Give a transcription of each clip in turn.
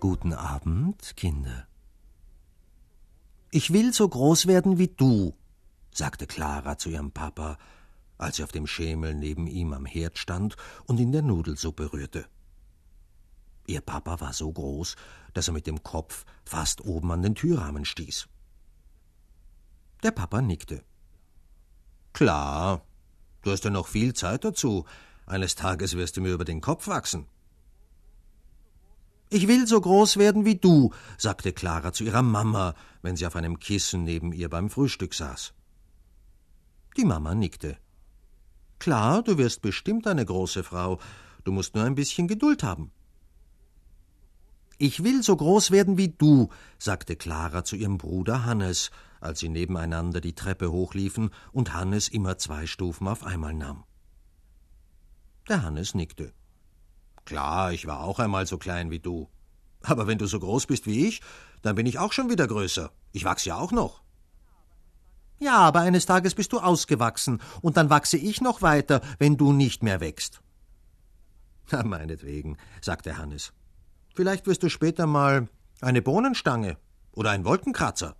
Guten Abend, Kinder. Ich will so groß werden wie du, sagte Clara zu ihrem Papa, als sie auf dem Schemel neben ihm am Herd stand und in der Nudelsuppe rührte. Ihr Papa war so groß, dass er mit dem Kopf fast oben an den Türrahmen stieß. Der Papa nickte. Klar, du hast ja noch viel Zeit dazu. Eines Tages wirst du mir über den Kopf wachsen. Ich will so groß werden wie du, sagte Clara zu ihrer Mama, wenn sie auf einem Kissen neben ihr beim Frühstück saß. Die Mama nickte. Klar, du wirst bestimmt eine große Frau, du musst nur ein bisschen Geduld haben. Ich will so groß werden wie du, sagte Clara zu ihrem Bruder Hannes, als sie nebeneinander die Treppe hochliefen und Hannes immer zwei Stufen auf einmal nahm. Der Hannes nickte. Klar, ich war auch einmal so klein wie du. Aber wenn du so groß bist wie ich, dann bin ich auch schon wieder größer. Ich wachse ja auch noch. Ja, aber eines Tages bist du ausgewachsen, und dann wachse ich noch weiter, wenn du nicht mehr wächst. Na, meinetwegen, sagte Hannes. Vielleicht wirst du später mal eine Bohnenstange oder ein Wolkenkratzer.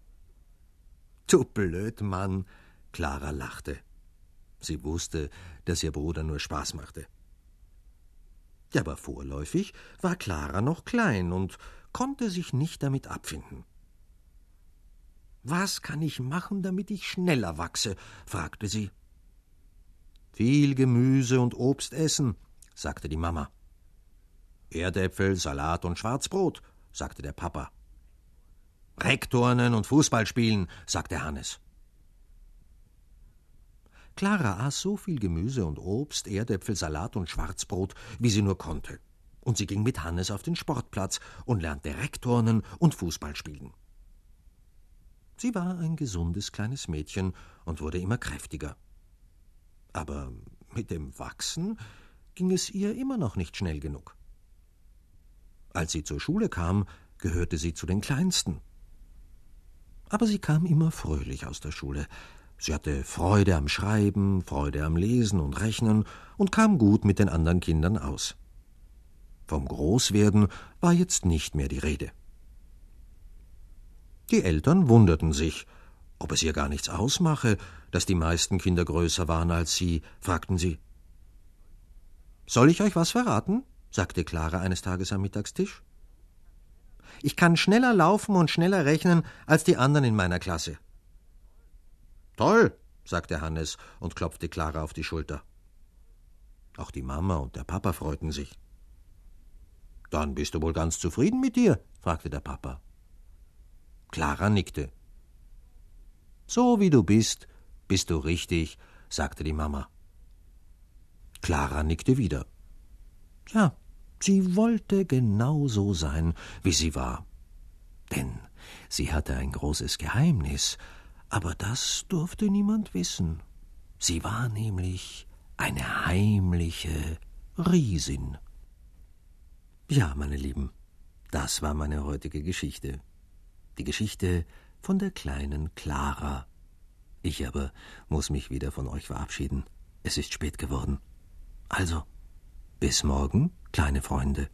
Du blöd Mann, Clara lachte. Sie wusste, dass ihr Bruder nur Spaß machte. Aber vorläufig war Clara noch klein und konnte sich nicht damit abfinden. Was kann ich machen, damit ich schneller wachse? fragte sie. Viel Gemüse und Obst essen, sagte die Mama. Erdäpfel, Salat und Schwarzbrot, sagte der Papa. Rektornen und Fußball spielen, sagte Hannes. Clara aß so viel Gemüse und Obst, Erdäpfel, Salat und Schwarzbrot, wie sie nur konnte. Und sie ging mit Hannes auf den Sportplatz und lernte Rektornen und Fußball spielen. Sie war ein gesundes kleines Mädchen und wurde immer kräftiger. Aber mit dem Wachsen ging es ihr immer noch nicht schnell genug. Als sie zur Schule kam, gehörte sie zu den Kleinsten. Aber sie kam immer fröhlich aus der Schule, Sie hatte Freude am Schreiben, Freude am Lesen und Rechnen und kam gut mit den anderen Kindern aus. Vom Großwerden war jetzt nicht mehr die Rede. Die Eltern wunderten sich, ob es ihr gar nichts ausmache, dass die meisten Kinder größer waren als sie, fragten sie. Soll ich euch was verraten? sagte Clara eines Tages am Mittagstisch. Ich kann schneller laufen und schneller rechnen als die anderen in meiner Klasse. Toll, sagte Hannes und klopfte Clara auf die Schulter. Auch die Mama und der Papa freuten sich. Dann bist du wohl ganz zufrieden mit dir? fragte der Papa. Clara nickte. So wie du bist, bist du richtig, sagte die Mama. Clara nickte wieder. Ja, sie wollte genau so sein, wie sie war. Denn sie hatte ein großes Geheimnis, aber das durfte niemand wissen. Sie war nämlich eine heimliche Riesin. Ja, meine Lieben, das war meine heutige Geschichte. Die Geschichte von der kleinen Clara. Ich aber muss mich wieder von euch verabschieden. Es ist spät geworden. Also, bis morgen, kleine Freunde.